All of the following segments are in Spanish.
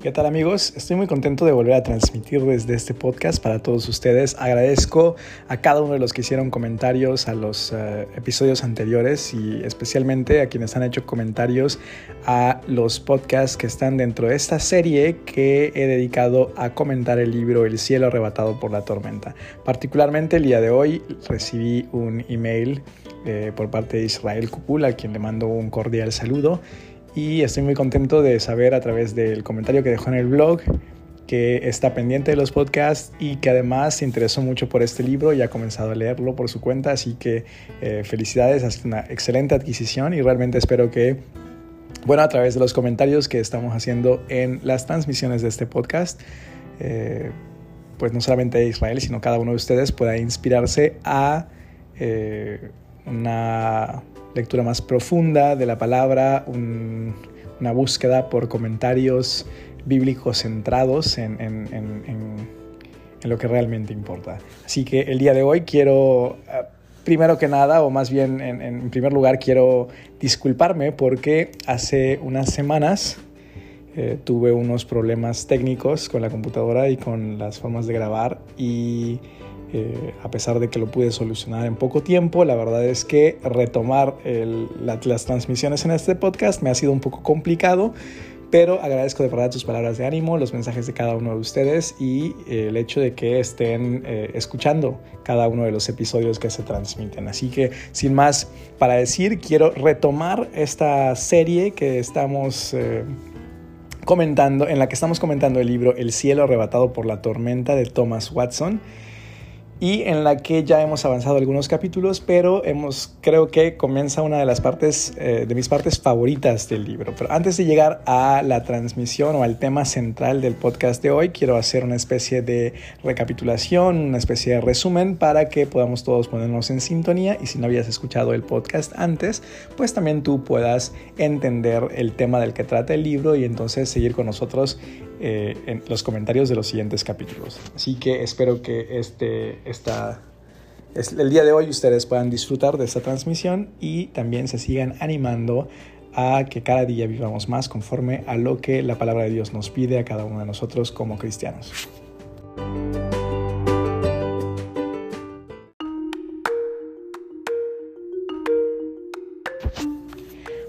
¿Qué tal amigos? Estoy muy contento de volver a transmitir desde este podcast para todos ustedes. Agradezco a cada uno de los que hicieron comentarios a los uh, episodios anteriores y especialmente a quienes han hecho comentarios a los podcasts que están dentro de esta serie que he dedicado a comentar el libro El cielo arrebatado por la tormenta. Particularmente el día de hoy recibí un email eh, por parte de Israel Cupula, a quien le mando un cordial saludo y estoy muy contento de saber a través del comentario que dejó en el blog que está pendiente de los podcasts y que además se interesó mucho por este libro y ha comenzado a leerlo por su cuenta, así que eh, felicidades, sido una excelente adquisición y realmente espero que, bueno, a través de los comentarios que estamos haciendo en las transmisiones de este podcast, eh, pues no solamente Israel, sino cada uno de ustedes pueda inspirarse a eh, una lectura más profunda de la palabra, una búsqueda por comentarios bíblicos centrados en, lo que realmente importa. Así que el día de hoy quiero, eh, primero que nada, o más bien en, primer lugar, quiero disculparme porque hace unas semanas eh, tuve unos problemas técnicos con la computadora y con las formas de grabar y eh, a pesar de que lo pude solucionar en poco tiempo, la verdad es que retomar las transmisiones en este podcast me ha sido un poco complicado, pero agradezco de verdad tus palabras de ánimo, los mensajes de cada uno de ustedes y eh, el hecho de que estén eh, escuchando cada uno de los episodios que se transmiten. Así que sin más para decir, quiero retomar esta serie que estamos comentando, en la que estamos comentando el libro El cielo arrebatado por la tormenta de Thomas Watson y en la que ya hemos avanzado algunos capítulos, pero hemos, creo que comienza una de las partes, eh, de mis partes favoritas del libro. Pero antes de llegar a la transmisión o al tema central del podcast de hoy, quiero hacer una especie de recapitulación, una especie de resumen para que podamos todos ponernos en sintonía y si no habías escuchado el podcast antes, pues también tú puedas entender el tema del que trata el libro y entonces seguir con nosotros eh, en los comentarios de los siguientes capítulos. Así que espero que este, esta, el día de hoy ustedes puedan disfrutar de esta transmisión y también se sigan animando a que cada día vivamos más conforme a lo que la palabra de Dios nos pide a cada uno de nosotros como cristianos.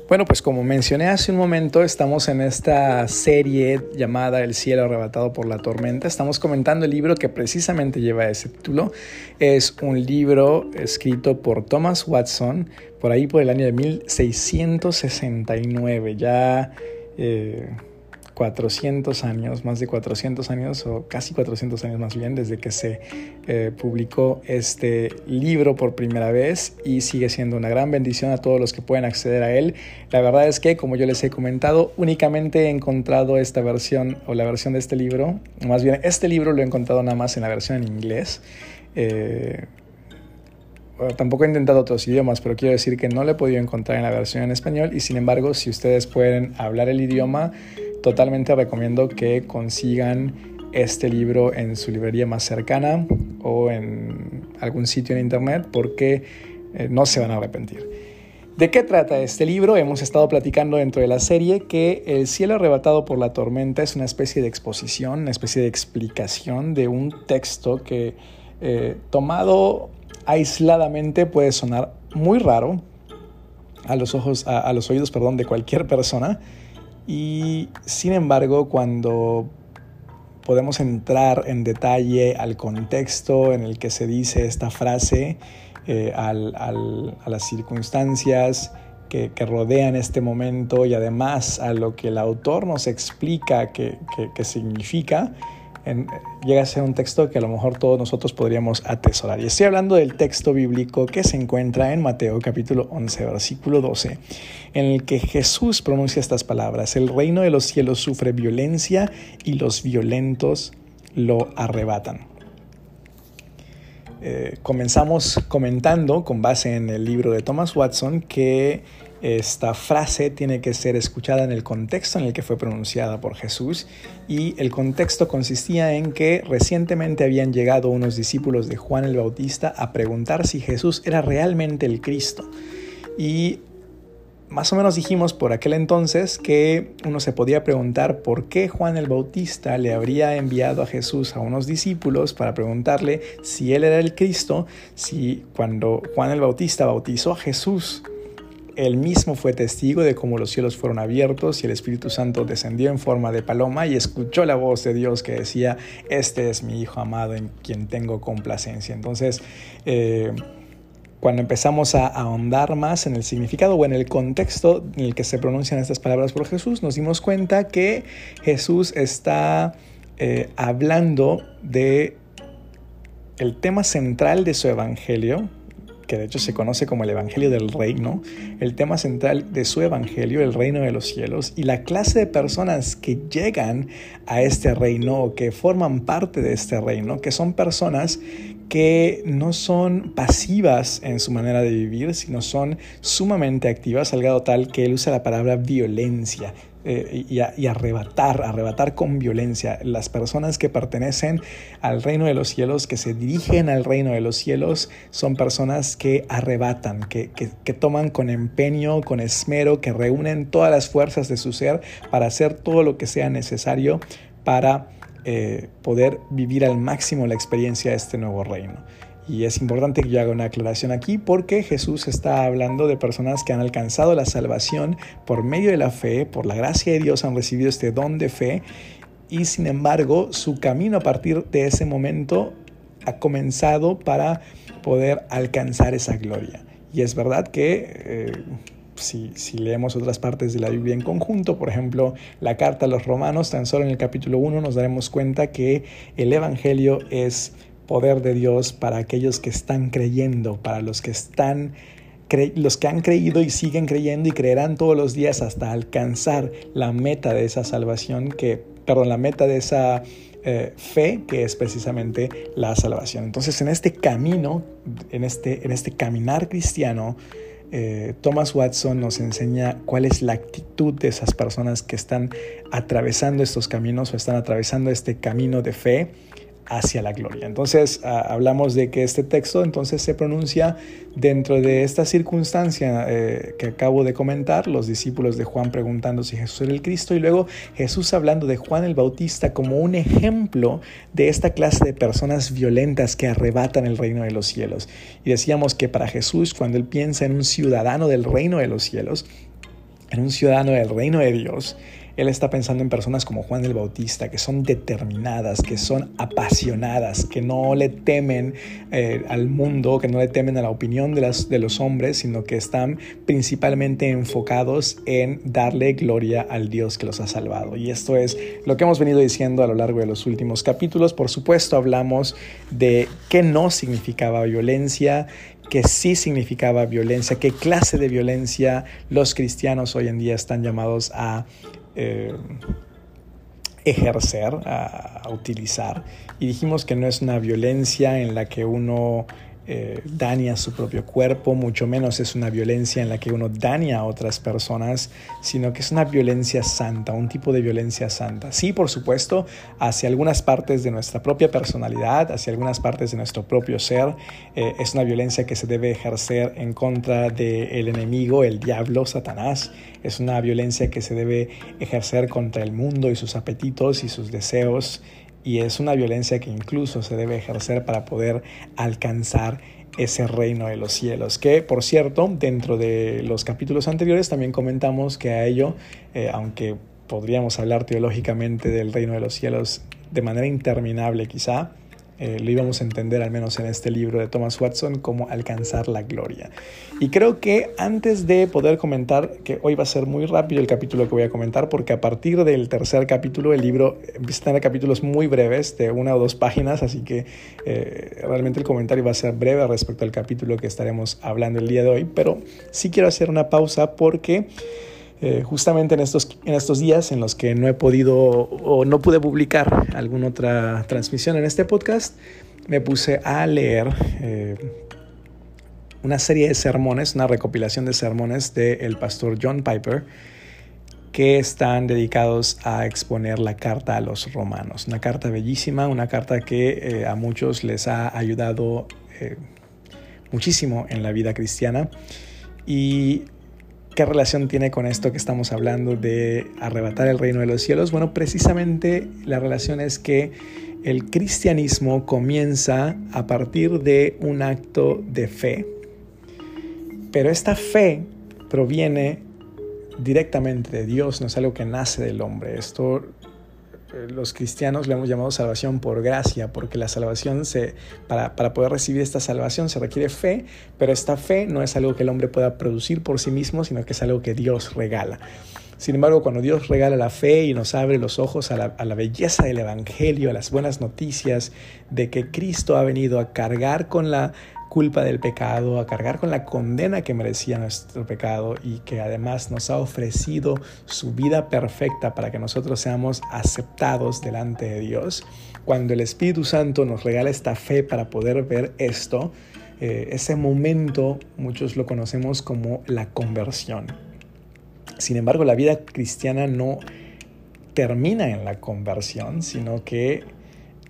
Bueno, pues como mencioné hace un momento, estamos en esta serie llamada El cielo arrebatado por la tormenta. Estamos comentando el libro que precisamente lleva ese título. Es un libro escrito por Thomas Watson por ahí por el año de 1669. Ya... Eh, 400 años, más de 400 años o casi 400 años más bien desde que se eh, publicó este libro por primera vez y sigue siendo una gran bendición a todos los que pueden acceder a él. La verdad es que, como yo les he comentado, únicamente he encontrado esta versión o la versión de este libro, más bien este libro lo he encontrado nada más en la versión en inglés. Eh, tampoco he intentado otros idiomas, pero quiero decir que no lo he podido encontrar en la versión en español y sin embargo, si ustedes pueden hablar el idioma, totalmente recomiendo que consigan este libro en su librería más cercana o en algún sitio en internet porque eh, no se van a arrepentir. ¿De qué trata este libro? Hemos estado platicando dentro de la serie que El cielo arrebatado por la tormenta es una especie de exposición, una especie de explicación de un texto que eh, tomado aisladamente puede sonar muy raro a los ojos, a los oídos, perdón, de cualquier persona, y sin embargo, cuando podemos entrar en detalle al contexto en el que se dice esta frase, eh, a las circunstancias que, rodean este momento y además a lo que el autor nos explica que significa, llega a ser un texto que a lo mejor todos nosotros podríamos atesorar. Y estoy hablando del texto bíblico que se encuentra en Mateo capítulo 11, versículo 12, en el que Jesús pronuncia estas palabras, el reino de los cielos sufre violencia y los violentos lo arrebatan. Eh, comenzamos comentando con base en el libro de Thomas Watson que esta frase tiene que ser escuchada en el contexto en el que fue pronunciada por Jesús y el contexto consistía en que recientemente habían llegado unos discípulos de Juan el Bautista a preguntar si Jesús era realmente el Cristo. Y más o menos dijimos por aquel entonces que uno se podía preguntar por qué Juan el Bautista le habría enviado a Jesús a unos discípulos para preguntarle si él era el Cristo, si cuando Juan el Bautista bautizó a Jesús, él mismo fue testigo de cómo los cielos fueron abiertos y el Espíritu Santo descendió en forma de paloma y escuchó la voz de Dios que decía, este es mi Hijo amado en quien tengo complacencia. Entonces, eh, cuando empezamos a ahondar más en el significado o en el contexto en el que se pronuncian estas palabras por Jesús, nos dimos cuenta que Jesús está eh, hablando de el tema central de su evangelio, que de hecho se conoce como el Evangelio del Reino, el tema central de su Evangelio, el reino de los cielos, y la clase de personas que llegan a este reino o que forman parte de este reino, que son personas que no son pasivas en su manera de vivir, sino son sumamente activas, al grado tal que él usa la palabra violencia. Eh, y, arrebatar, arrebatar con violencia. Las personas que pertenecen al reino de los cielos, que se dirigen al reino de los cielos, son personas que arrebatan, que, que toman con empeño, con esmero, que reúnen todas las fuerzas de su ser para hacer todo lo que sea necesario para eh, poder vivir al máximo la experiencia de este nuevo reino. Y es importante que yo haga una aclaración aquí porque Jesús está hablando de personas que han alcanzado la salvación por medio de la fe, por la gracia de Dios han recibido este don de fe y sin embargo su camino a partir de ese momento ha comenzado para poder alcanzar esa gloria. Y es verdad que eh, si, leemos otras partes de la Biblia en conjunto, por ejemplo, la carta a los romanos, tan solo en el capítulo 1 nos daremos cuenta que el Evangelio es poder de Dios para aquellos que están creyendo, para los que están los que han creído y siguen creyendo y creerán todos los días hasta alcanzar la meta de esa salvación que, perdón, la meta de esa eh, fe que es precisamente la salvación. Entonces, en este camino, en este, en este caminar cristiano, eh, Thomas Watson nos enseña cuál es la actitud de esas personas que están atravesando estos caminos o están atravesando este camino de fe hacia la gloria. Entonces ah, hablamos de que este texto entonces se pronuncia dentro de esta circunstancia eh, que acabo de comentar, los discípulos de Juan preguntando si Jesús era el Cristo y luego Jesús hablando de Juan el Bautista como un ejemplo de esta clase de personas violentas que arrebatan el reino de los cielos. Y decíamos que para Jesús cuando él piensa en un ciudadano del reino de los cielos, en un ciudadano del reino de Dios, él está pensando en personas como Juan el Bautista, que son determinadas, que son apasionadas, que no le temen eh, al mundo, que no le temen a la opinión de, de los hombres, sino que están principalmente enfocados en darle gloria al Dios que los ha salvado. Y esto es lo que hemos venido diciendo a lo largo de los últimos capítulos. Por supuesto, hablamos de qué no significaba violencia, qué sí significaba violencia, qué clase de violencia los cristianos hoy en día están llamados a eh, ejercer, a, utilizar. Y dijimos que no es una violencia en la que uno eh, daña su propio cuerpo, mucho menos es una violencia en la que uno daña a otras personas, sino que es una violencia santa, un tipo de violencia santa. Sí, por supuesto, hacia algunas partes de nuestra propia personalidad, hacia algunas partes de nuestro propio ser, eh, es una violencia que se debe ejercer en contra del enemigo, el diablo, Satanás. Es una violencia que se debe ejercer contra el mundo y sus apetitos y sus deseos y es una violencia que incluso se debe ejercer para poder alcanzar ese reino de los cielos. Que, por cierto, dentro de los capítulos anteriores también comentamos que a ello, eh, aunque podríamos hablar teológicamente del reino de los cielos de manera interminable quizá, eh, lo íbamos a entender al menos en este libro de Thomas Watson, cómo alcanzar la gloria. Y creo que antes de poder comentar, que hoy va a ser muy rápido el capítulo que voy a comentar, porque a partir del tercer capítulo el libro empieza a tener capítulos muy breves, de una o dos páginas, así que eh, realmente el comentario va a ser breve respecto al capítulo que estaremos hablando el día de hoy, pero sí quiero hacer una pausa porque... Eh, justamente en estos, en estos días en los que no he podido o no pude publicar alguna otra transmisión en este podcast, me puse a leer eh, una serie de sermones, una recopilación de sermones del pastor John Piper que están dedicados a exponer la carta a los romanos. Una carta bellísima, una carta que eh, a muchos les ha ayudado muchísimo en la vida cristiana. Y ¿Qué relación tiene con esto que estamos hablando de arrebatar el reino de los cielos? Bueno, precisamente la relación es que el cristianismo comienza a partir de un acto de fe, pero esta fe proviene directamente de Dios, no es algo que nace del hombre. Esto los cristianos le hemos llamado salvación por gracia, porque la salvación se, para, para, poder recibir esta salvación se requiere fe, pero esta fe no es algo que el hombre pueda producir por sí mismo, sino que es algo que Dios regala. Sin embargo, cuando Dios regala la fe y nos abre los ojos a la, a la belleza del Evangelio, a las buenas noticias de que Cristo ha venido a cargar con la culpa del pecado, a cargar con la condena que merecía nuestro pecado y que además nos ha ofrecido su vida perfecta para que nosotros seamos aceptados delante de Dios. Cuando el Espíritu Santo nos regala esta fe para poder ver esto, eh, ese momento muchos lo conocemos como la conversión. Sin embargo, la vida cristiana no termina en la conversión, sino que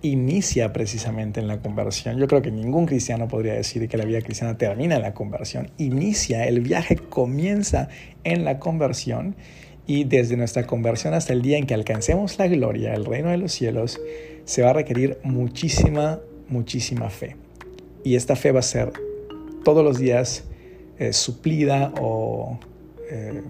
inicia precisamente en la conversión. Yo creo que ningún cristiano podría decir que la vida cristiana termina en la conversión. Inicia, el viaje comienza en la conversión y desde nuestra conversión hasta el día en que alcancemos la gloria, el reino de los cielos, se va a requerir muchísima, muchísima fe. Y esta fe va a ser todos los días eh, suplida o... Eh,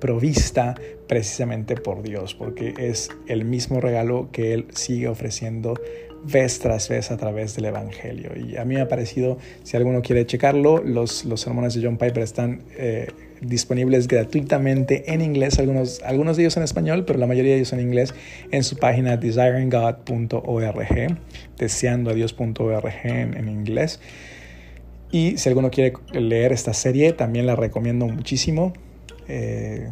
provista precisamente por Dios, porque es el mismo regalo que Él sigue ofreciendo vez tras vez a través del Evangelio. Y a mí me ha parecido, si alguno quiere checarlo, los, sermones de John Piper están eh, disponibles gratuitamente en inglés, algunos, algunos de ellos en español, pero la mayoría de ellos en inglés, en su página desiringgod.org, deseandoadios.org en, en inglés. Y si alguno quiere leer esta serie, también la recomiendo muchísimo. Eh,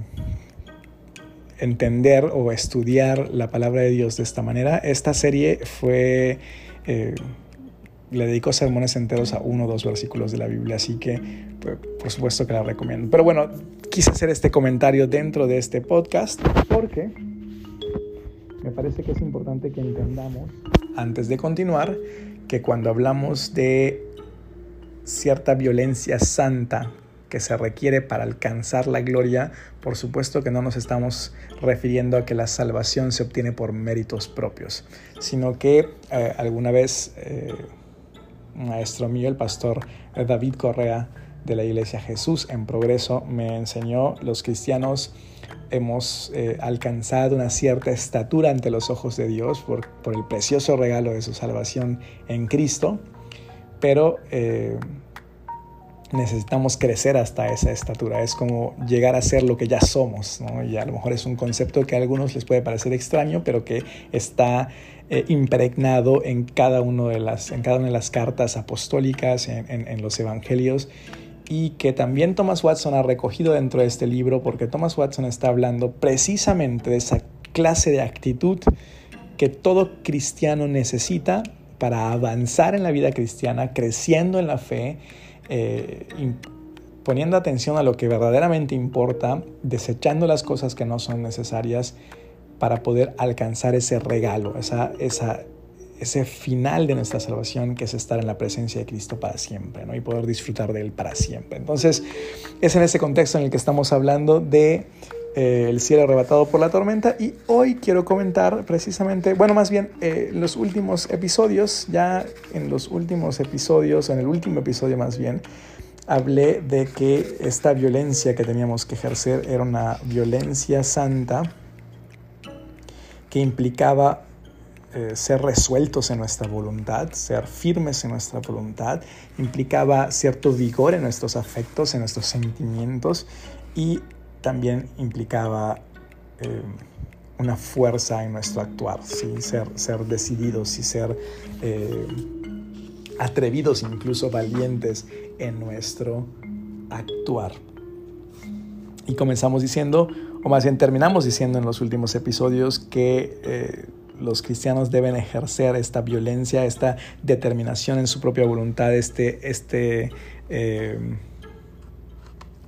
entender o estudiar la palabra de Dios de esta manera. Esta serie fue... Eh, le dedicó sermones enteros a uno o dos versículos de la Biblia, así que pues, por supuesto que la recomiendo. Pero bueno, quise hacer este comentario dentro de este podcast porque me parece que es importante que entendamos, antes de continuar, que cuando hablamos de cierta violencia santa que se requiere para alcanzar la gloria, por supuesto que no nos estamos refiriendo a que la salvación se obtiene por méritos propios, sino que eh, alguna vez eh, maestro mío, el pastor David Correa de la Iglesia Jesús en Progreso, me enseñó, los cristianos hemos eh, alcanzado una cierta estatura ante los ojos de Dios por, por, el precioso regalo de su salvación en Cristo, pero necesitamos crecer hasta esa estatura. Es como llegar a ser lo que ya somos. Y a lo mejor es un concepto que a algunos les puede parecer extraño, pero que está eh, impregnado en cada, uno de las, en cada una de las cartas apostólicas, en, los evangelios. Y que también Thomas Watson ha recogido dentro de este libro, porque Thomas Watson está hablando precisamente de esa clase de actitud que todo cristiano necesita para avanzar en la vida cristiana, creciendo en la fe eh, poniendo atención a lo que verdaderamente importa, desechando las cosas que no son necesarias para poder alcanzar ese regalo, esa, ese final de nuestra salvación que es estar en la presencia de Cristo para siempre ¿no? y poder disfrutar de Él para siempre. Entonces, es en ese contexto en el que estamos hablando de el cielo arrebatado por la tormenta. Y hoy quiero comentar precisamente, bueno, más bien eh, los últimos episodios, ya en los últimos episodios, en el último episodio más bien, hablé de que esta violencia que teníamos que ejercer era una violencia santa que implicaba eh, ser resueltos en nuestra voluntad, ser firmes en nuestra voluntad, implicaba cierto vigor en nuestros afectos, en nuestros sentimientos y también implicaba eh, una fuerza en nuestro actuar, ser, ser decididos y ser eh, atrevidos, incluso valientes en nuestro actuar. Y comenzamos diciendo, o más bien terminamos diciendo en los últimos episodios que eh, los cristianos deben ejercer esta violencia, esta determinación en su propia voluntad, este, este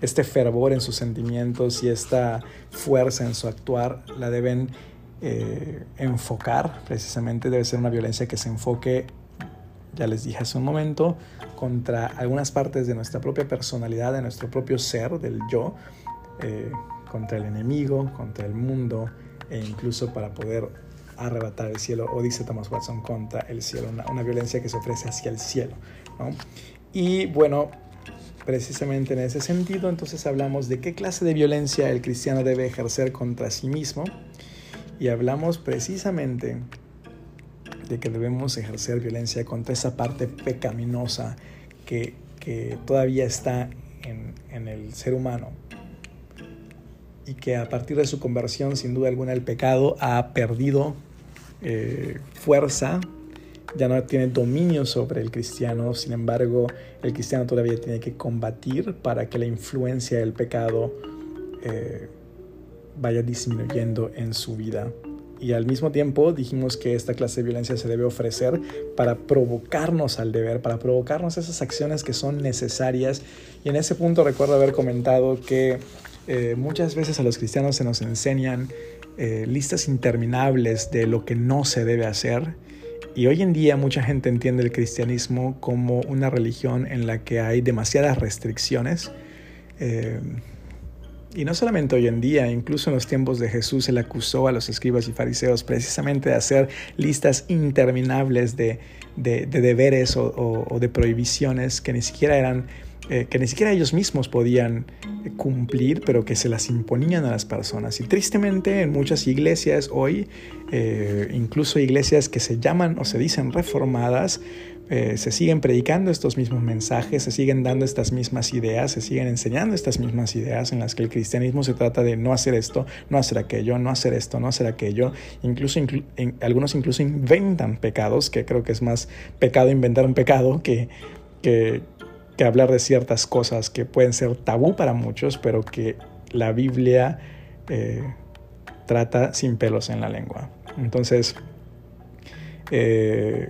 este fervor en sus sentimientos y esta fuerza en su actuar la deben eh, enfocar, precisamente debe ser una violencia que se enfoque, ya les dije hace un momento, contra algunas partes de nuestra propia personalidad, de nuestro propio ser, del yo, eh, contra el enemigo, contra el mundo e incluso para poder arrebatar el cielo, o dice Thomas Watson, contra el cielo, una, violencia que se ofrece hacia el cielo. Y bueno, precisamente en ese sentido, entonces hablamos de qué clase de violencia el cristiano debe ejercer contra sí mismo. Y hablamos precisamente de que debemos ejercer violencia contra esa parte pecaminosa que, todavía está en, el ser humano. Y que a partir de su conversión, sin duda alguna, el pecado ha perdido eh, fuerza, ya no tiene dominio sobre el cristiano, sin embargo, el cristiano todavía tiene que combatir para que la influencia del pecado eh, vaya disminuyendo en su vida. Y al mismo tiempo dijimos que esta clase de violencia se debe ofrecer para provocarnos al deber, para provocarnos esas acciones que son necesarias. Y en ese punto recuerdo haber comentado que eh, muchas veces a los cristianos se nos enseñan eh, listas interminables de lo que no se debe hacer. Y hoy en día mucha gente entiende el cristianismo como una religión en la que hay demasiadas restricciones. Eh, y no solamente hoy en día, incluso en los tiempos de Jesús, él acusó a los escribas y fariseos precisamente de hacer listas interminables de, deberes o, de prohibiciones que ni siquiera eran, eh, que ni siquiera ellos mismos podían cumplir, pero que se las imponían a las personas. Y tristemente en muchas iglesias hoy, eh, incluso iglesias que se llaman o se dicen reformadas, eh, se siguen predicando estos mismos mensajes, se siguen dando estas mismas ideas, se siguen enseñando estas mismas ideas en las que el cristianismo se trata de no hacer esto, no hacer aquello, no hacer esto, no hacer aquello. Incluso algunos incluso inventan pecados, que creo que es más pecado inventar un pecado que, hablar de ciertas cosas que pueden ser tabú para muchos, pero que la Biblia eh, trata sin pelos en la lengua. Entonces, eh,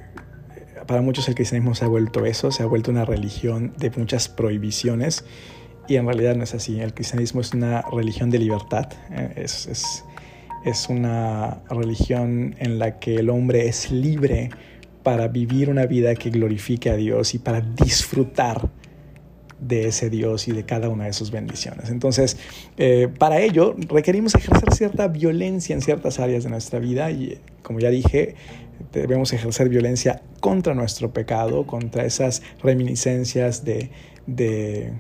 para muchos el cristianismo se ha vuelto eso, se ha vuelto una religión de muchas prohibiciones y en realidad no es así. El cristianismo es una religión de libertad, eh, es, es, es una religión en la que el hombre es libre para vivir una vida que glorifique a Dios y para disfrutar de ese Dios y de cada una de sus bendiciones. Entonces, eh, para ello requerimos ejercer cierta violencia en ciertas áreas de nuestra vida y, como ya dije, debemos ejercer violencia contra nuestro pecado, contra esas reminiscencias de, de,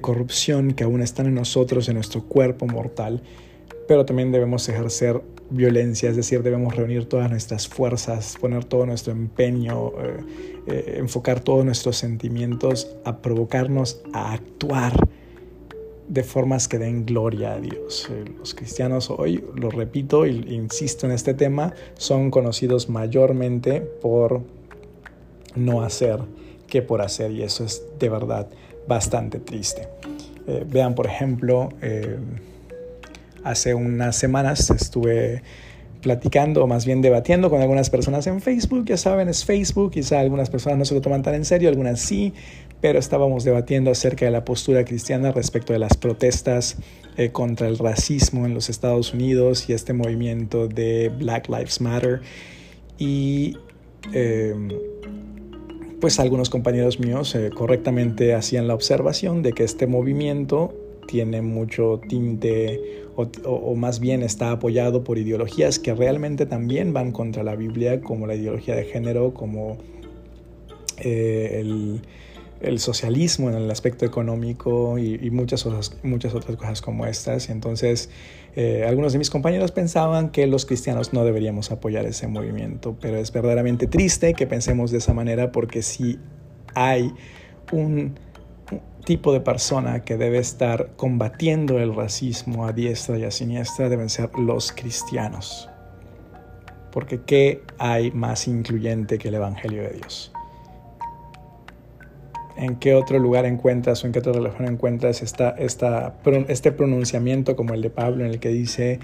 corrupción que aún están en nosotros, en nuestro cuerpo mortal, pero también debemos ejercer violencia, es decir, debemos reunir todas nuestras fuerzas, poner todo nuestro empeño, eh, eh, enfocar todos nuestros sentimientos a provocarnos a actuar de formas que den gloria a Dios. Eh, los cristianos hoy, lo repito e insisto en este tema, son conocidos mayormente por no hacer que por hacer y eso es de verdad bastante triste. Vean, por ejemplo, hace unas semanas estuve platicando, o más bien debatiendo con algunas personas en Facebook. Ya saben, es Facebook, quizá algunas personas no se lo toman tan en serio, algunas sí, pero estábamos debatiendo acerca de la postura cristiana respecto de las protestas eh, contra el racismo en los Estados Unidos y este movimiento de Black Lives Matter. Y em, pues algunos compañeros míos eh, correctamente hacían la observación de que este movimiento tiene mucho tinte o, más bien está apoyado por ideologías que realmente también van contra la Biblia, como la ideología de género, como eh, el el socialismo en el aspecto económico y, muchas, otras, muchas otras cosas como estas. Entonces, eh, algunos de mis compañeros pensaban que los cristianos no deberíamos apoyar ese movimiento, pero es verdaderamente triste que pensemos de esa manera porque si hay un tipo de persona que debe estar combatiendo el racismo a diestra y a siniestra deben ser los cristianos. Porque ¿qué hay más incluyente que el Evangelio de Dios? en qué otro lugar encuentras o en qué otra religión encuentras esta, este pronunciamiento como el de Pablo en el que dice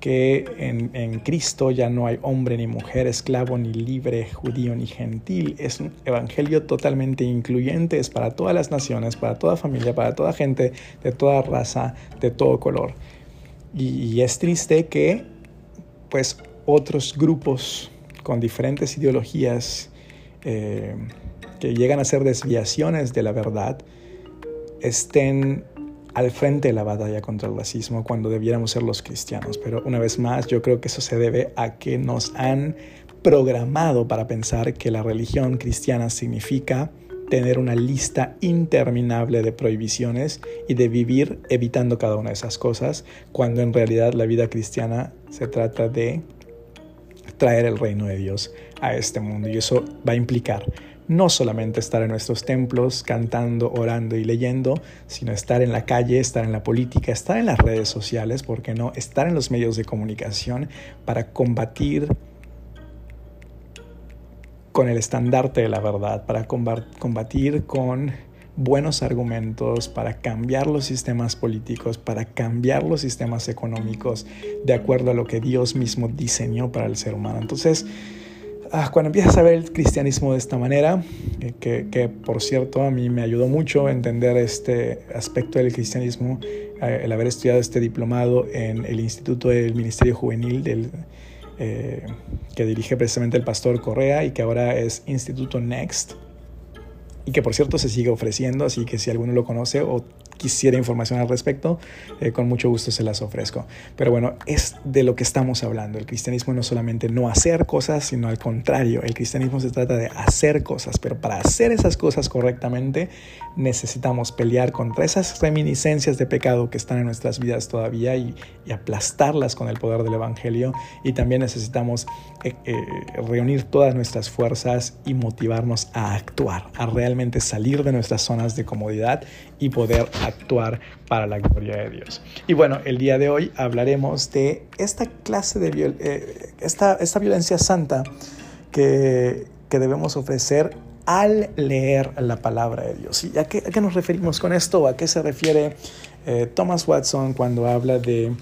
que en, en, Cristo ya no hay hombre ni mujer, esclavo ni libre, judío ni gentil. Es un evangelio totalmente incluyente, es para todas las naciones, para toda familia, para toda gente, de toda raza, de todo color. Y, es triste que pues otros grupos con diferentes ideologías eh, que llegan a ser desviaciones de la verdad estén al frente de la batalla contra el racismo cuando debiéramos ser los cristianos. Pero una vez más, yo creo que eso se debe a que nos han programado para pensar que la religión cristiana significa tener una lista interminable de prohibiciones y de vivir evitando cada una de esas cosas, cuando en realidad la vida cristiana se trata de traer el reino de Dios a este mundo. Y eso va a implicar no solamente estar en nuestros templos cantando, orando y leyendo, sino estar en la calle, estar en la política, estar en las redes sociales, ¿por qué no? Estar en los medios de comunicación para combatir con el estandarte de la verdad, para combatir con buenos argumentos, para cambiar los sistemas políticos, para cambiar los sistemas económicos de acuerdo a lo que Dios mismo diseñó para el ser humano. Entonces, ah, cuando empiezas a ver el cristianismo de esta manera, eh, que, por cierto a mí me ayudó mucho a entender este aspecto del cristianismo, eh, el haber estudiado este diplomado en el Instituto del Ministerio Juvenil del eh, que dirige precisamente el pastor Correa y que ahora es Instituto Next. Y que por cierto se sigue ofreciendo, así que si alguno lo conoce o quisiera información al respecto, eh, con mucho gusto se las ofrezco. Pero bueno, es de lo que estamos hablando. El cristianismo no solamente no hacer cosas, sino al contrario, el cristianismo se trata de hacer cosas, pero para hacer esas cosas correctamente necesitamos pelear contra esas reminiscencias de pecado que están en nuestras vidas todavía y, aplastarlas con el poder del Evangelio. Y también necesitamos eh, eh, reunir todas nuestras fuerzas y motivarnos a actuar, a realmente salir de nuestras zonas de comodidad y poder actuar para la gloria de Dios. Y bueno, el día de hoy hablaremos de esta clase de eh, esta, esta violencia santa que, que debemos ofrecer al leer la palabra de Dios. ¿Y a qué, a qué nos referimos con esto? ¿A qué se refiere eh, Thomas Watson cuando habla de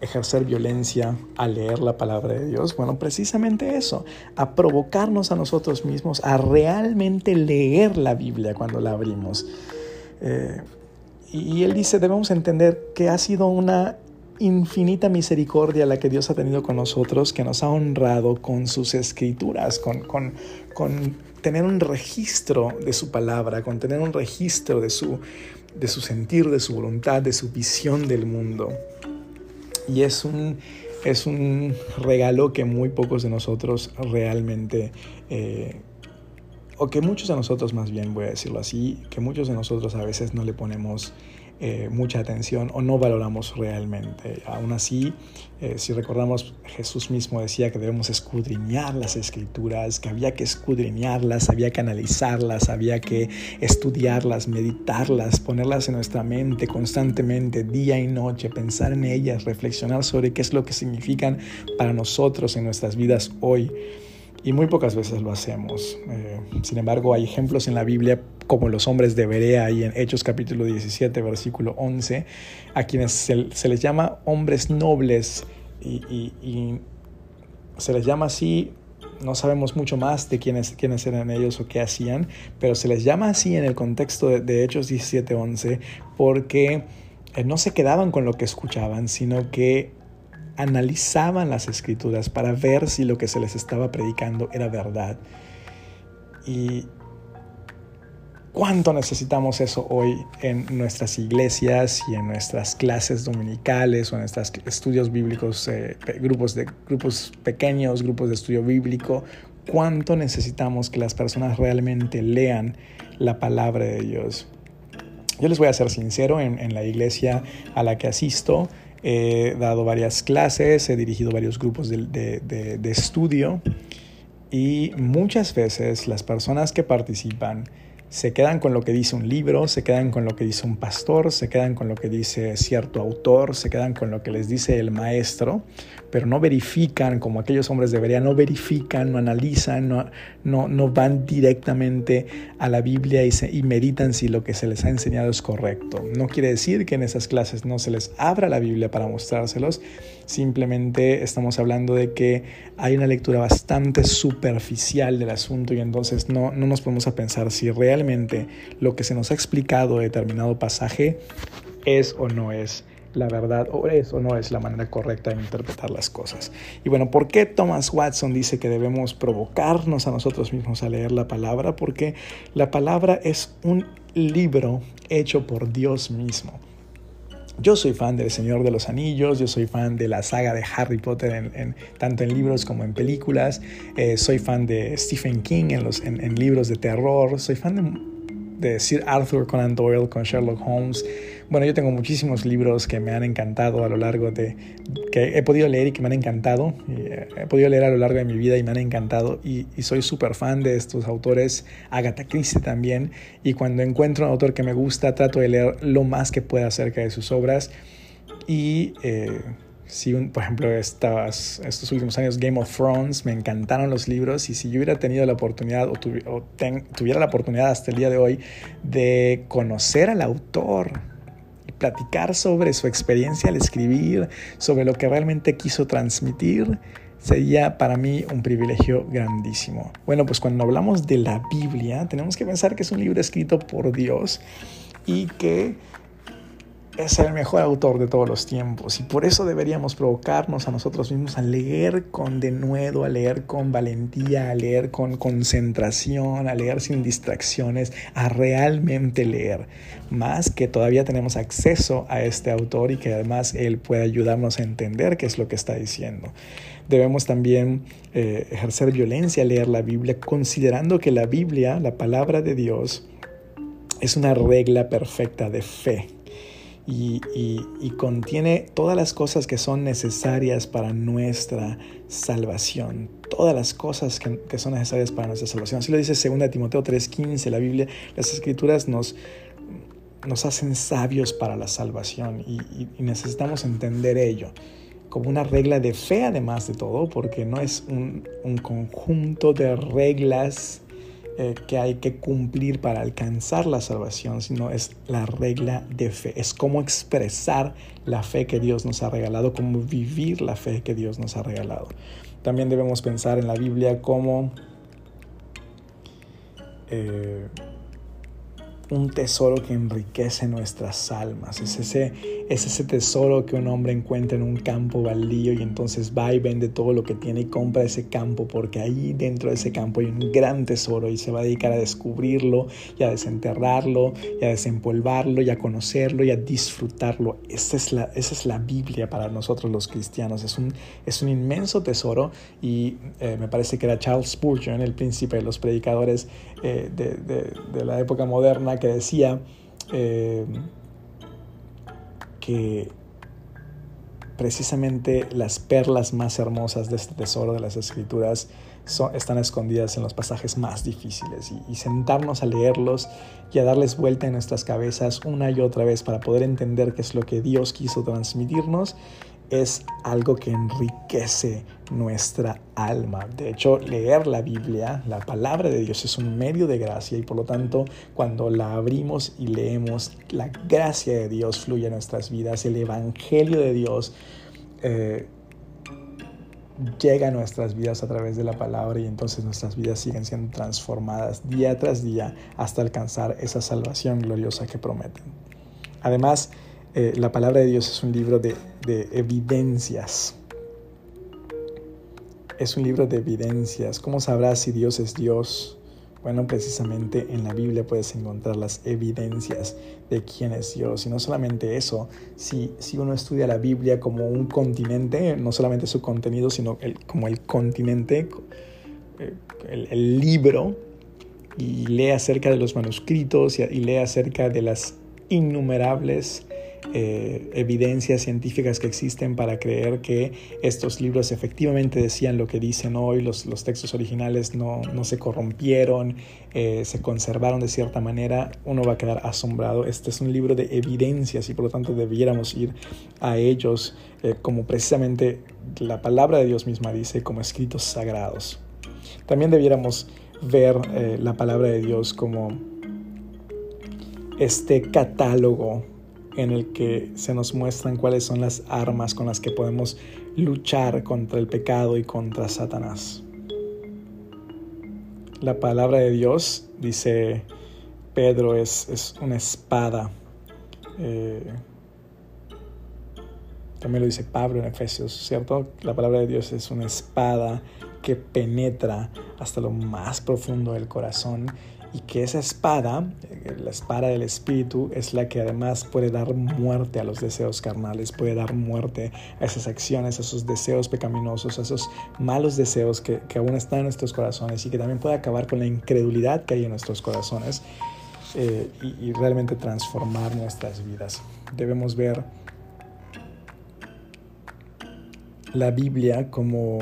ejercer violencia al leer la palabra de Dios? Bueno, precisamente eso, a provocarnos a nosotros mismos a realmente leer la Biblia cuando la abrimos. Eh, y él dice, debemos entender que ha sido una infinita misericordia la que Dios ha tenido con nosotros, que nos ha honrado con sus escrituras, con, con, con tener un registro de su palabra, con tener un registro de su, de su sentir, de su voluntad, de su visión del mundo. Y es un, es un regalo que muy pocos de nosotros realmente, eh, o que muchos de nosotros más bien, voy a decirlo así, que muchos de nosotros a veces no le ponemos eh, mucha atención o no valoramos realmente. Aún así, eh, si recordamos, Jesús mismo decía que debemos escudriñar las escrituras, que había que escudriñarlas, había que analizarlas, había que estudiarlas, meditarlas, ponerlas en nuestra mente constantemente, día y noche, pensar en ellas, reflexionar sobre qué es lo que significan para nosotros en nuestras vidas hoy y muy pocas veces lo hacemos. Eh, sin embargo, hay ejemplos en la Biblia como los hombres de Berea y en Hechos capítulo 17, versículo 11, a quienes se, les llama hombres nobles y, se les llama así, no sabemos mucho más de quiénes, eran ellos o qué hacían, pero se les llama así en el contexto de, de Hechos 17, 11 porque eh, no se quedaban con lo que escuchaban, sino que analizaban las escrituras para ver si lo que se les estaba predicando era verdad. Y cuánto necesitamos eso hoy en nuestras iglesias y en nuestras clases dominicales o en nuestros estudios bíblicos, eh, grupos, de, grupos pequeños, grupos de estudio bíblico. Cuánto necesitamos que las personas realmente lean la palabra de Dios. Yo les voy a ser sincero, en, en la iglesia a la que asisto, He dado varias clases, he dirigido varios grupos de, estudio y muchas veces las personas que participan se quedan con lo que dice un libro, se quedan con lo que dice un pastor, se quedan con lo que dice cierto autor, se quedan con lo que les dice el maestro, pero no verifican, como aquellos hombres deberían, no verifican, no analizan, no, no, no van directamente a la Biblia y, se, y meditan si lo que se les ha enseñado es correcto. No quiere decir que en esas clases no se les abra la Biblia para mostrárselos, simplemente estamos hablando de que hay una lectura bastante superficial del asunto y entonces no, no nos podemos a pensar si realmente lo que se nos ha explicado de determinado pasaje es o no es la verdad o es o no es la manera correcta de interpretar las cosas. Y bueno, ¿por qué Thomas Watson dice que debemos provocarnos a nosotros mismos a leer la palabra? Porque la palabra es un libro hecho por Dios mismo. Yo soy fan del Señor de los Anillos, yo soy fan de la saga de Harry Potter, en, tanto en libros como en películas. Eh, soy fan de Stephen King en, los, en, libros de terror. Soy fan de, de Sir Arthur Conan Doyle con Sherlock Holmes. Bueno, yo tengo muchísimos libros que me han encantado a lo largo de, que he podido leer y que me han encantado. Eh, he podido leer a lo largo de mi vida y me han encantado. Y, soy súper fan de estos autores, Agatha Christie también. Y cuando encuentro un autor que me gusta, trato de leer lo más que pueda acerca de sus obras. Y eh, si, por ejemplo, estas, estos últimos años, Game of Thrones, me encantaron los libros. Y si yo hubiera tenido la oportunidad, o, tuviera la oportunidad hasta el día de hoy, de conocer al autor, platicar sobre su experiencia al escribir, sobre lo que realmente quiso transmitir, sería para mí un privilegio grandísimo. Bueno, pues cuando hablamos de la Biblia, tenemos que pensar que es un libro escrito por Dios y que es el mejor autor de todos los tiempos y por eso deberíamos provocarnos a nosotros mismos a leer con denuedo, a leer con valentía, a leer con concentración, a leer sin distracciones, a realmente leer, más que todavía tenemos acceso a este autor y que además él puede ayudarnos a entender qué es lo que está diciendo. Debemos también eh, ejercer violencia, leer la Biblia, considerando que la Biblia, la palabra de Dios, es una regla perfecta de fe y, contiene todas las cosas que son necesarias para nuestra salvación. Todas las cosas que, son necesarias para nuestra salvación. Así lo dice 2 Timoteo 3:15, la Biblia, las escrituras nos, nos hacen sabios para la salvación y, necesitamos entender ello como una regla de fe además de todo, porque no es un, un conjunto de reglas eh, que hay que cumplir para alcanzar la salvación, sino es la regla de fe. Es cómo expresar la fe que Dios nos ha regalado, cómo vivir la fe que Dios nos ha regalado. También debemos pensar en la Biblia como eh, un tesoro que enriquece nuestras almas. Es ese, es ese tesoro que un hombre encuentra en un campo baldío y entonces va y vende todo lo que tiene y compra ese campo porque ahí dentro de ese campo hay un gran tesoro y se va a dedicar a descubrirlo y a desenterrarlo y a desempolvarlo y a conocerlo y a disfrutarlo. Esa es la, esa es la Biblia para nosotros los cristianos. Es un, es un inmenso tesoro y eh, me parece que era Charles Spurgeon, el príncipe de los predicadores eh, de, de, de la época moderna, que decía eh, que precisamente las perlas más hermosas de este tesoro de las escrituras están escondidas en los pasajes más difíciles. Y, sentarnos a leerlos y a darles vuelta en nuestras cabezas una y otra vez para poder entender qué es lo que Dios quiso transmitirnos es algo que enriquece nuestra alma. De hecho, leer la Biblia, la palabra de Dios, es un medio de gracia y por lo tanto, cuando la abrimos y leemos, la gracia de Dios fluye en nuestras vidas, el Evangelio de Dios eh, llega a nuestras vidas a través de la palabra y entonces nuestras vidas siguen siendo transformadas día tras día hasta alcanzar esa salvación gloriosa que prometen. Además, eh, la palabra de Dios es un libro de, evidencias. Es un libro de evidencias. ¿Cómo sabrás si Dios es Dios? Bueno, precisamente en la Biblia puedes encontrar las evidencias de quién es Dios. Y no solamente eso, si, si uno estudia la Biblia como un continente, no solamente su contenido, sino como el continente, eh, el, libro, y lee acerca de los manuscritos y lee acerca de las innumerables eh, evidencias científicas que existen para creer que estos libros efectivamente decían lo que dicen hoy, los, los textos originales no, no se corrompieron, eh, se conservaron de cierta manera, uno va a quedar asombrado. Este es un libro de evidencias y por lo tanto debiéramos ir a ellos eh, como precisamente la palabra de Dios misma dice, como escritos sagrados. También debiéramos ver la palabra de Dios como este catálogo en el que se nos muestran cuáles son las armas con las que podemos luchar contra el pecado y contra Satanás. La palabra de Dios, dice Pedro, es, una espada. Eh, también lo dice Pablo en Efesios, ¿cierto? La palabra de Dios es una espada que penetra hasta lo más profundo del corazón y que esa espada, eh, la espada del espíritu, es la que además puede dar muerte a los deseos carnales, puede dar muerte a esas acciones, a esos deseos pecaminosos, a esos malos deseos que, aún están en nuestros corazones y que también puede acabar con la incredulidad que hay en nuestros corazones eh, y realmente transformar nuestras vidas. Debemos ver la Biblia como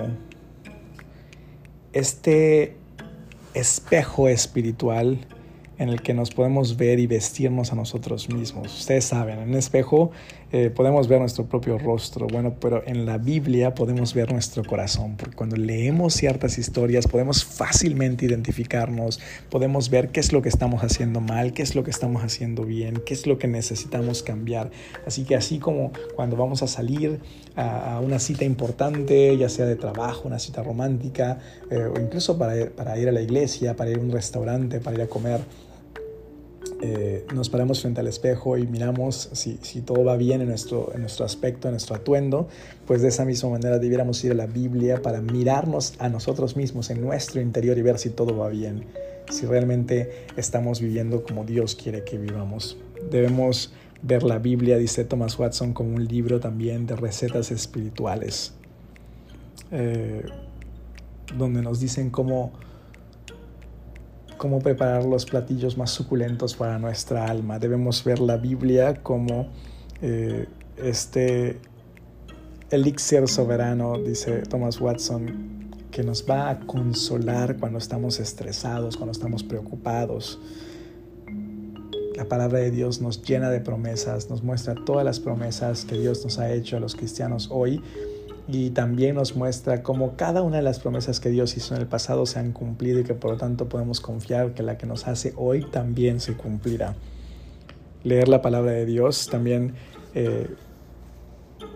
este espejo espiritual en el que nos podemos ver y vestirnos a nosotros mismos. Ustedes saben, en un espejo eh, podemos ver nuestro propio rostro, bueno, pero en la Biblia podemos ver nuestro corazón, porque cuando leemos ciertas historias podemos fácilmente identificarnos, podemos ver qué es lo que estamos haciendo mal, qué es lo que estamos haciendo bien, qué es lo que necesitamos cambiar. Así que así como cuando vamos a salir a, una cita importante, ya sea de trabajo, una cita romántica, eh, o incluso para, para ir a la iglesia, para ir a un restaurante, para ir a comer, eh, nos paramos frente al espejo y miramos si, si, todo va bien en nuestro, en nuestro aspecto, en nuestro atuendo, pues de esa misma manera debiéramos ir a la Biblia para mirarnos a nosotros mismos en nuestro interior y ver si todo va bien, si realmente estamos viviendo como Dios quiere que vivamos. Debemos ver la Biblia, dice Thomas Watson, como un libro también de recetas espirituales, eh, donde nos dicen cómo cómo preparar los platillos más suculentos para nuestra alma. Debemos ver la Biblia como eh, este elixir soberano, dice Thomas Watson, que nos va a consolar cuando estamos estresados, cuando estamos preocupados. La palabra de Dios nos llena de promesas, nos muestra todas las promesas que Dios nos ha hecho a los cristianos hoy y también nos muestra cómo cada una de las promesas que Dios hizo en el pasado se han cumplido y que por lo tanto podemos confiar que la que nos hace hoy también se cumplirá. Leer la palabra de Dios también eh,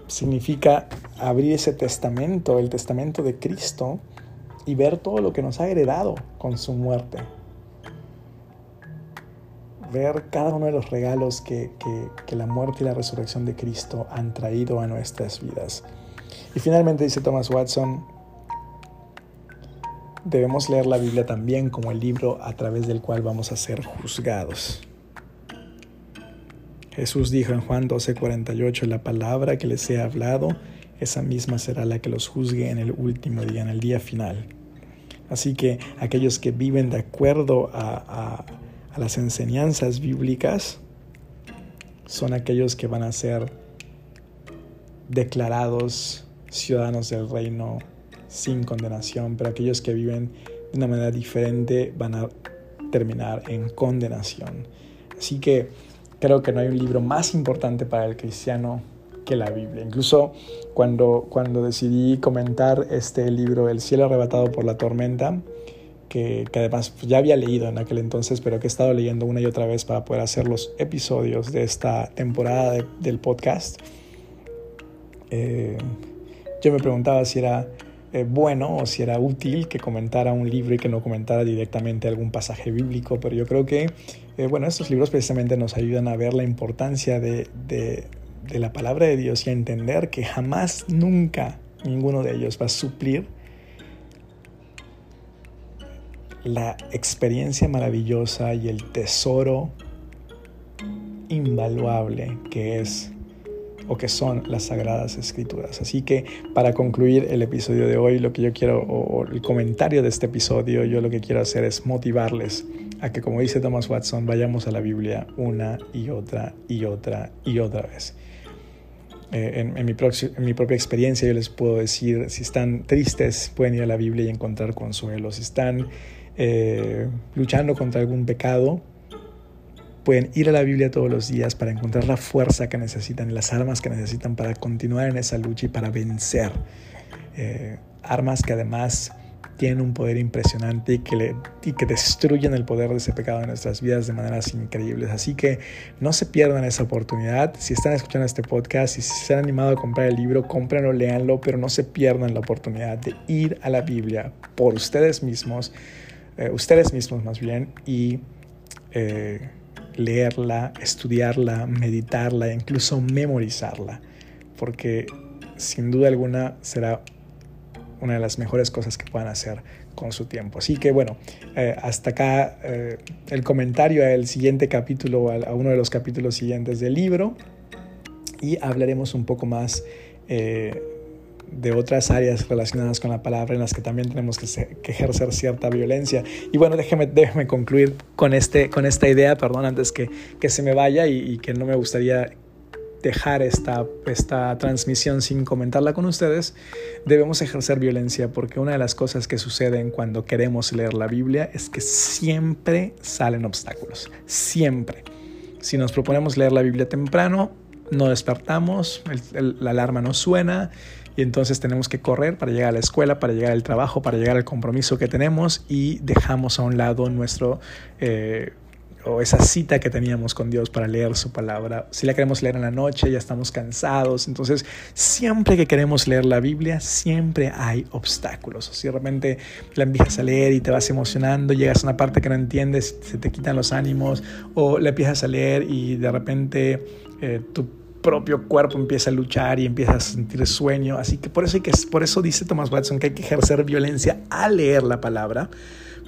significa abrir ese testamento, el testamento de Cristo, y ver todo lo que nos ha heredado con su muerte. Ver cada uno de los regalos que la muerte y la resurrección de Cristo han traído a nuestras vidas. Y finalmente dice Thomas Watson, debemos leer la Biblia también como el libro a través del cual vamos a ser juzgados. Jesús dijo en Juan 12:48, la palabra que les he hablado, esa misma será la que los juzgue en el último día, en el día final. Así que aquellos que viven de acuerdo a las enseñanzas bíblicas son aquellos que van a ser declarados ciudadanos del reino sin condenación, pero aquellos que viven de una manera diferente van a terminar en condenación. Así que creo que no hay un libro más importante para el cristiano que la Biblia. Incluso cuando, cuando decidí comentar este libro, El cielo arrebatado por la tormenta, que, además ya había leído en aquel entonces, pero que he estado leyendo una y otra vez para poder hacer los episodios de esta temporada del podcast, eh, yo me preguntaba si era eh, bueno o si era útil que comentara un libro y que no comentara directamente algún pasaje bíblico, pero yo creo que, eh, bueno, estos libros precisamente nos ayudan a ver la importancia de, de, de la palabra de Dios y a entender que jamás, nunca, ninguno de ellos va a suplir la experiencia maravillosa y el tesoro invaluable que es o que son las sagradas escrituras. Así que para concluir el episodio de hoy, lo que yo quiero, o el comentario de este episodio, yo lo que quiero hacer es motivarles a que, como dice Thomas Watson, vayamos a la Biblia una y otra y otra y otra vez. Eh, en, mi en, mi propia experiencia yo les puedo decir, si están tristes, pueden ir a la Biblia y encontrar consuelo. Si están eh, luchando contra algún pecado, pueden ir a la Biblia todos los días para encontrar la fuerza que necesitan y las armas que necesitan para continuar en esa lucha y para vencer. Eh, armas que además tienen un poder impresionante y que, le, y que destruyen el poder de ese pecado en nuestras vidas de maneras increíbles. Así que no se pierdan esa oportunidad. Si están escuchando este podcast y si se han animado a comprar el libro, cómprenlo, léanlo, pero no se pierdan la oportunidad de ir a la Biblia por ustedes mismos, eh, ustedes mismos más bien, y... Eh, leerla, estudiarla, meditarla, incluso memorizarla, porque sin duda alguna será una de las mejores cosas que puedan hacer con su tiempo. Así que bueno, eh, hasta acá el comentario al siguiente capítulo, a, uno de los capítulos siguientes del libro y hablaremos un poco más de otras áreas relacionadas con la palabra en las que también tenemos que, ejercer cierta violencia. Y bueno, déjeme, déjeme concluir con, este, con esta idea, perdón, antes que, que se me vaya y, que no me gustaría dejar esta, esta transmisión sin comentarla con ustedes, debemos ejercer violencia porque una de las cosas que suceden cuando queremos leer la Biblia es que siempre salen obstáculos, siempre. Si nos proponemos leer la Biblia temprano, no despertamos, la alarma no suena y entonces tenemos que correr para llegar a la escuela, para llegar al trabajo, para llegar al compromiso que tenemos y dejamos a un lado nuestro... Eh, o esa cita que teníamos con Dios para leer su palabra. Si la queremos leer en la noche, ya estamos cansados. Entonces, siempre que queremos leer la Biblia, siempre hay obstáculos. Si de repente la empiezas a leer y te vas emocionando, llegas a una parte que no entiendes, se te quitan los ánimos, o la empiezas a leer y de repente eh, tu propio cuerpo empieza a luchar y empiezas a sentir sueño. Así que por eso, hay que, por eso dice Thomas Watson que hay que ejercer violencia al leer la palabra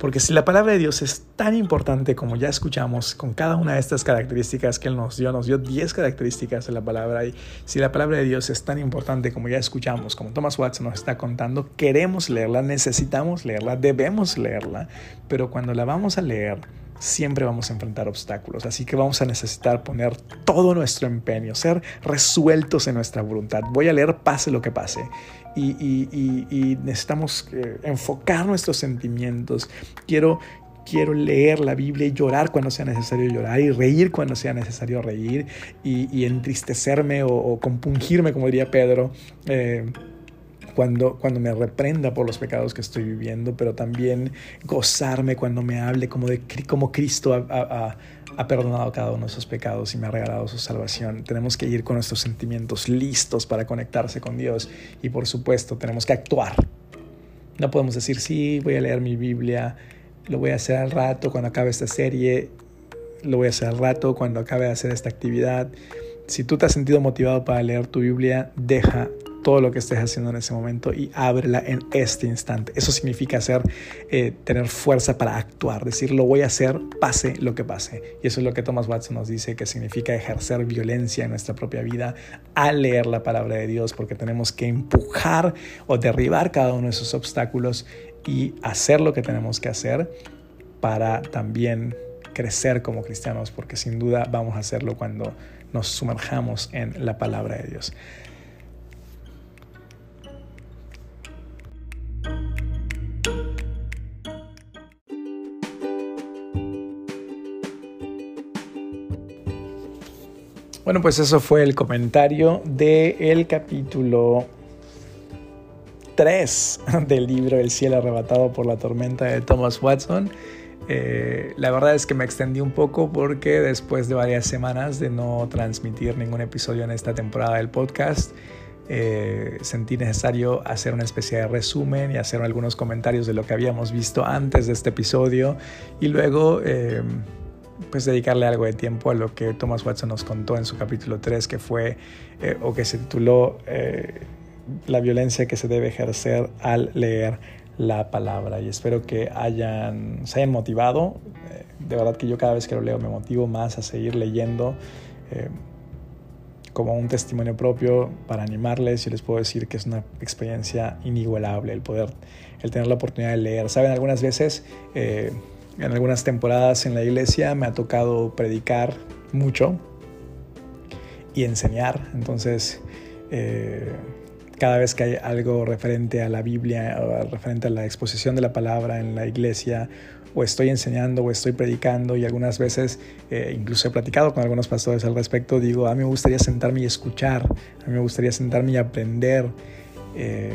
porque si la palabra de Dios es tan importante como ya escuchamos con cada una de estas características que Él nos dio, nos dio 10 características de la palabra, y si la palabra de Dios es tan importante como ya escuchamos, como Thomas Watson nos está contando, queremos leerla, necesitamos leerla, debemos leerla, pero cuando la vamos a leer, siempre vamos a enfrentar obstáculos. Así que vamos a necesitar poner todo nuestro empeño, ser resueltos en nuestra voluntad. Voy a leer pase lo que pase y, necesitamos eh, enfocar nuestros sentimientos. Quiero, quiero leer la Biblia y llorar cuando sea necesario llorar y reír cuando sea necesario reír y, entristecerme o, compungirme, como diría Pedro. Eh, cuando, cuando me reprenda por los pecados que estoy viviendo, pero también gozarme cuando me hable como, de, como Cristo a ha perdonado cada uno de esos pecados y me ha regalado su salvación. Tenemos que ir con nuestros sentimientos listos para conectarse con Dios y por supuesto tenemos que actuar. No podemos decir, sí, voy a leer mi Biblia, lo voy a hacer al rato cuando acabe esta serie, lo voy a hacer al rato cuando acabe de hacer esta actividad. Si tú te has sentido motivado para leer tu Biblia, deja todo lo que estés haciendo en ese momento y ábrela en este instante. Eso significa hacer, eh, tener fuerza para actuar, decir lo voy a hacer pase lo que pase. Y eso es lo que Thomas Watson nos dice que significa ejercer violencia en nuestra propia vida al leer la palabra de Dios, porque tenemos que empujar o derribar cada uno de esos obstáculos y hacer lo que tenemos que hacer para también crecer como cristianos, porque sin duda vamos a hacerlo cuando nos sumerjamos en la palabra de Dios. Bueno, pues eso fue el comentario del capítulo 3 del libro El cielo arrebatado por la tormenta de Thomas Watson. Eh, la verdad es que me extendí un poco porque después de varias semanas de no transmitir ningún episodio en esta temporada del podcast, eh, sentí necesario hacer una especie de resumen y hacer algunos comentarios de lo que habíamos visto antes de este episodio y luego... Eh, pues dedicarle algo de tiempo a lo que Thomas Watson nos contó en su capítulo 3, que fue, eh, o que se tituló eh, La violencia que se debe ejercer al leer la palabra. Y espero que hayan, se hayan motivado. Eh, de verdad que yo cada vez que lo leo me motivo más a seguir leyendo como un testimonio propio para animarles y les puedo decir que es una experiencia inigualable el poder, el tener la oportunidad de leer. Saben, algunas veces en algunas temporadas en la iglesia me ha tocado predicar mucho y enseñar. Entonces, eh, cada vez que hay algo referente a la Biblia o referente a la exposición de la palabra en la iglesia, o estoy enseñando o estoy predicando y algunas veces eh, incluso he platicado con algunos pastores al respecto, digo, a mí me gustaría sentarme y escuchar, a mí me gustaría sentarme y aprender. Eh,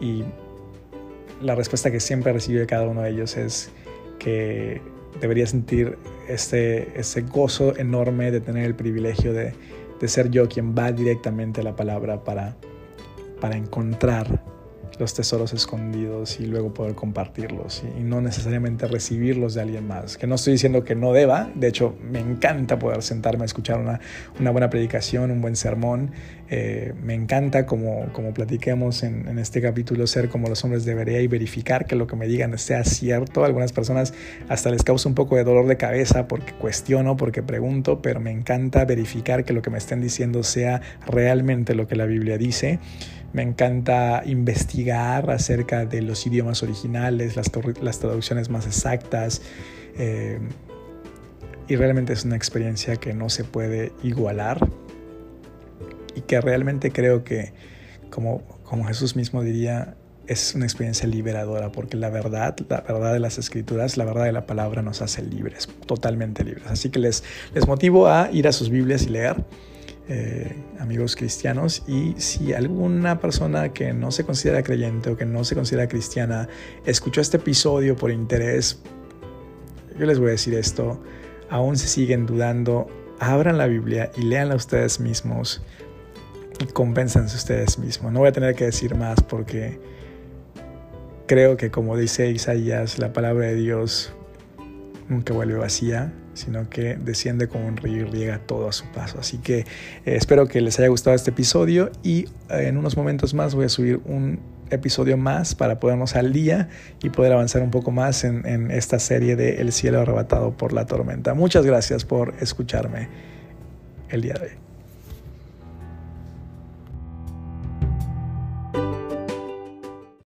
y la respuesta que siempre recibo de cada uno de ellos es, que debería sentir ese, ese gozo enorme de tener el privilegio de, de ser yo quien va directamente a la palabra para, para encontrar los tesoros escondidos y luego poder compartirlos y, no necesariamente recibirlos de alguien más. Que no estoy diciendo que no deba, de hecho me encanta poder sentarme a escuchar una, una buena predicación, un buen sermón. Eh, me encanta, como, como platiquemos en, este capítulo, ser como los hombres debería y verificar que lo que me digan sea cierto. algunas personas hasta les causa un poco de dolor de cabeza porque cuestiono, porque pregunto, pero me encanta verificar que lo que me estén diciendo sea realmente lo que la Biblia dice. Me encanta investigar acerca de los idiomas originales, las, traducciones más exactas. Eh, y realmente es una experiencia que no se puede igualar y que realmente creo que, como, como Jesús mismo diría, es una experiencia liberadora porque la verdad, la verdad de las escrituras, la verdad de la palabra nos hace libres, totalmente libres. Así que les, les motivo a ir a sus Biblias y leer. Eh, amigos cristianos y si alguna persona que no se considera creyente o que no se considera cristiana escuchó este episodio por interés, yo les voy a decir esto, aún se siguen dudando, abran la Biblia y leanla ustedes mismos y compénsense ustedes mismos. No voy a tener que decir más porque creo que como dice Isaías, la palabra de Dios nunca vuelve vacía, sino que desciende como un río y riega todo a su paso. Así que eh, espero que les haya gustado este episodio y eh, en unos momentos más voy a subir un episodio más para podernos al día y poder avanzar un poco más en esta serie de El cielo arrebatado por la tormenta. Muchas gracias por escucharme el día de hoy.